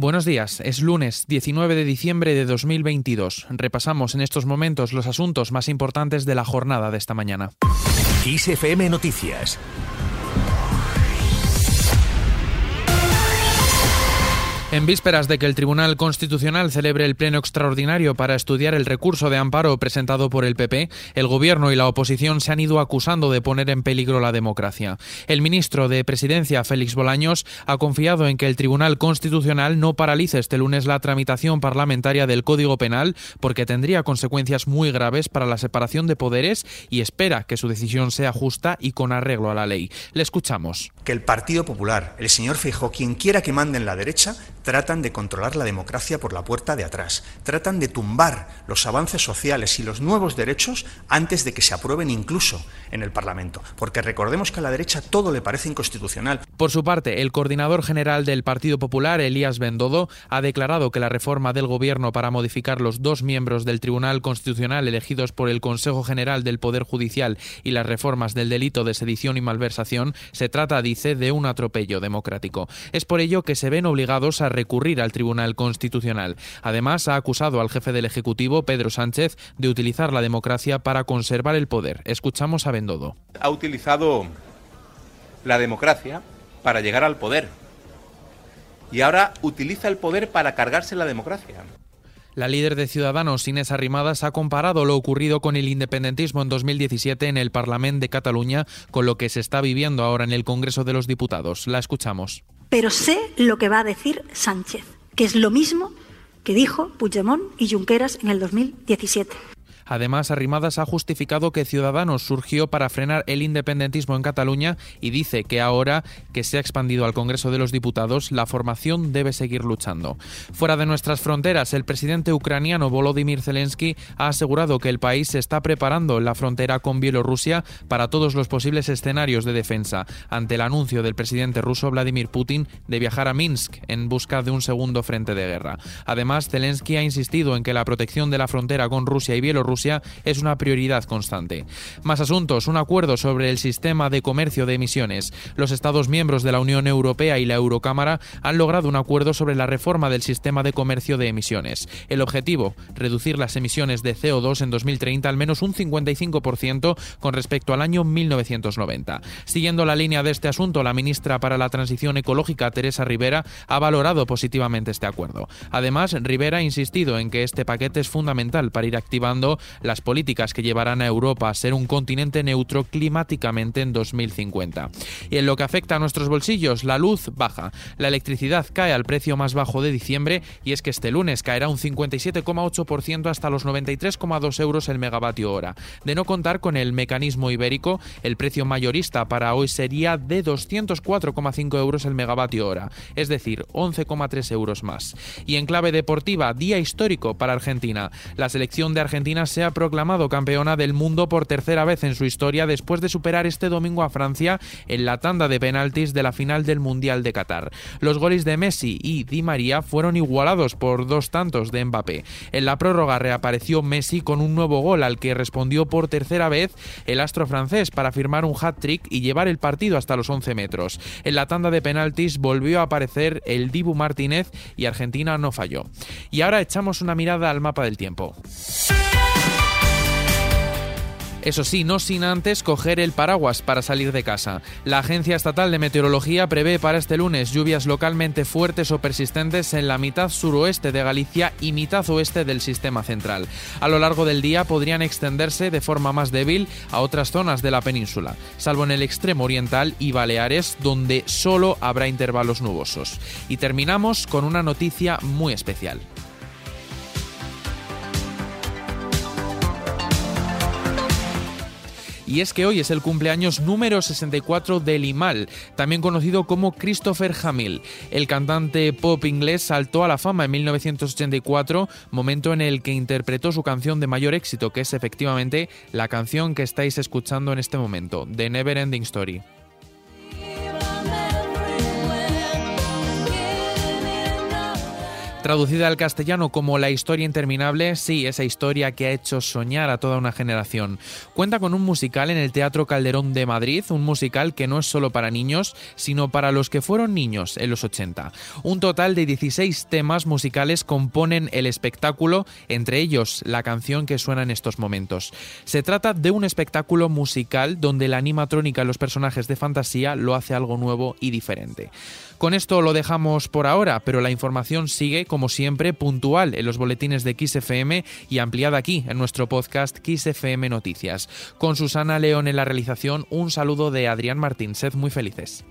Buenos días, es lunes 19 de diciembre de 2022. Repasamos en estos momentos los asuntos más importantes de la jornada de esta mañana. ISFM Noticias En vísperas de que el Tribunal Constitucional celebre el pleno extraordinario para estudiar el recurso de amparo presentado por el PP, el Gobierno y la oposición se han ido acusando de poner en peligro la democracia. El ministro de Presidencia, Félix Bolaños, ha confiado en que el Tribunal Constitucional no paralice este lunes la tramitación parlamentaria del Código Penal porque tendría consecuencias muy graves para la separación de poderes y espera que su decisión sea justa y con arreglo a la ley. Le escuchamos. Que el Partido Popular, el señor Feijóo, quien quiera que mande la derecha, tratan de controlar la democracia por la puerta de atrás, tratan de tumbar los avances sociales y los nuevos derechos antes de que se aprueben incluso en el Parlamento, porque recordemos que a la derecha todo le parece inconstitucional. Por su parte, el coordinador general del Partido Popular, Elías Bendodo, ha declarado que la reforma del Gobierno para modificar los dos miembros del Tribunal Constitucional elegidos por el Consejo General del Poder Judicial y las reformas del delito de sedición y malversación se trata, dice, de un atropello democrático. Es por ello que se ven obligados a recurrir al Tribunal Constitucional. Además, ha acusado al jefe del Ejecutivo, Pedro Sánchez, de utilizar la democracia para conservar el poder. Escuchamos a Bendodo. Ha utilizado la democracia para llegar al poder. Y ahora utiliza el poder para cargarse la democracia. La líder de Ciudadanos, Inés Arrimadas, ha comparado lo ocurrido con el independentismo en 2017 en el Parlamento de Cataluña con lo que se está viviendo ahora en el Congreso de los Diputados. La escuchamos pero sé lo que va a decir Sánchez, que es lo mismo que dijo Puigdemont y Junqueras en el 2017. Además, Arrimadas ha justificado que Ciudadanos surgió para frenar el independentismo en Cataluña y dice que ahora que se ha expandido al Congreso de los Diputados, la formación debe seguir luchando. Fuera de nuestras fronteras, el presidente ucraniano Volodymyr Zelensky ha asegurado que el país se está preparando en la frontera con Bielorrusia para todos los posibles escenarios de defensa, ante el anuncio del presidente ruso Vladimir Putin de viajar a Minsk en busca de un segundo frente de guerra. Además, Zelensky ha insistido en que la protección de la frontera con Rusia y Bielorrusia es una prioridad constante. Más asuntos, un acuerdo sobre el sistema de comercio de emisiones. Los Estados miembros de la Unión Europea y la Eurocámara han logrado un acuerdo sobre la reforma del sistema de comercio de emisiones. El objetivo, reducir las emisiones de CO2 en 2030 al menos un 55% con respecto al año 1990. Siguiendo la línea de este asunto, la ministra para la Transición Ecológica, Teresa Rivera, ha valorado positivamente este acuerdo. Además, Rivera ha insistido en que este paquete es fundamental para ir activando las políticas que llevarán a Europa a ser un continente neutro climáticamente en 2050. Y en lo que afecta a nuestros bolsillos, la luz baja. La electricidad cae al precio más bajo de diciembre y es que este lunes caerá un 57,8% hasta los 93,2 euros el megavatio hora. De no contar con el mecanismo ibérico, el precio mayorista para hoy sería de 204,5 euros el megavatio hora, es decir, 11,3 euros más. Y en clave deportiva, día histórico para Argentina. La selección de Argentina se ha proclamado campeona del mundo por tercera vez en su historia después de superar este domingo a Francia en la tanda de penaltis de la final del Mundial de Qatar. Los goles de Messi y Di María fueron igualados por dos tantos de Mbappé. En la prórroga reapareció Messi con un nuevo gol al que respondió por tercera vez el astro francés para firmar un hat-trick y llevar el partido hasta los 11 metros. En la tanda de penaltis volvió a aparecer el Dibu Martínez y Argentina no falló. Y ahora echamos una mirada al mapa del tiempo. Eso sí, no sin antes coger el paraguas para salir de casa. La Agencia Estatal de Meteorología prevé para este lunes lluvias localmente fuertes o persistentes en la mitad suroeste de Galicia y mitad oeste del sistema central. A lo largo del día podrían extenderse de forma más débil a otras zonas de la península, salvo en el extremo oriental y Baleares, donde solo habrá intervalos nubosos. Y terminamos con una noticia muy especial. Y es que hoy es el cumpleaños número 64 de Limal, también conocido como Christopher Hamill. El cantante pop inglés saltó a la fama en 1984, momento en el que interpretó su canción de mayor éxito, que es efectivamente la canción que estáis escuchando en este momento, The Never Ending Story. Traducida al castellano como La historia interminable, sí, esa historia que ha hecho soñar a toda una generación. Cuenta con un musical en el Teatro Calderón de Madrid, un musical que no es solo para niños, sino para los que fueron niños en los 80. Un total de 16 temas musicales componen el espectáculo, entre ellos la canción que suena en estos momentos. Se trata de un espectáculo musical donde la animatrónica de los personajes de fantasía lo hace algo nuevo y diferente. Con esto lo dejamos por ahora, pero la información sigue, como siempre, puntual en los boletines de XFM y ampliada aquí en nuestro podcast XFM Noticias. Con Susana León en la realización, un saludo de Adrián Martín. Sed muy felices.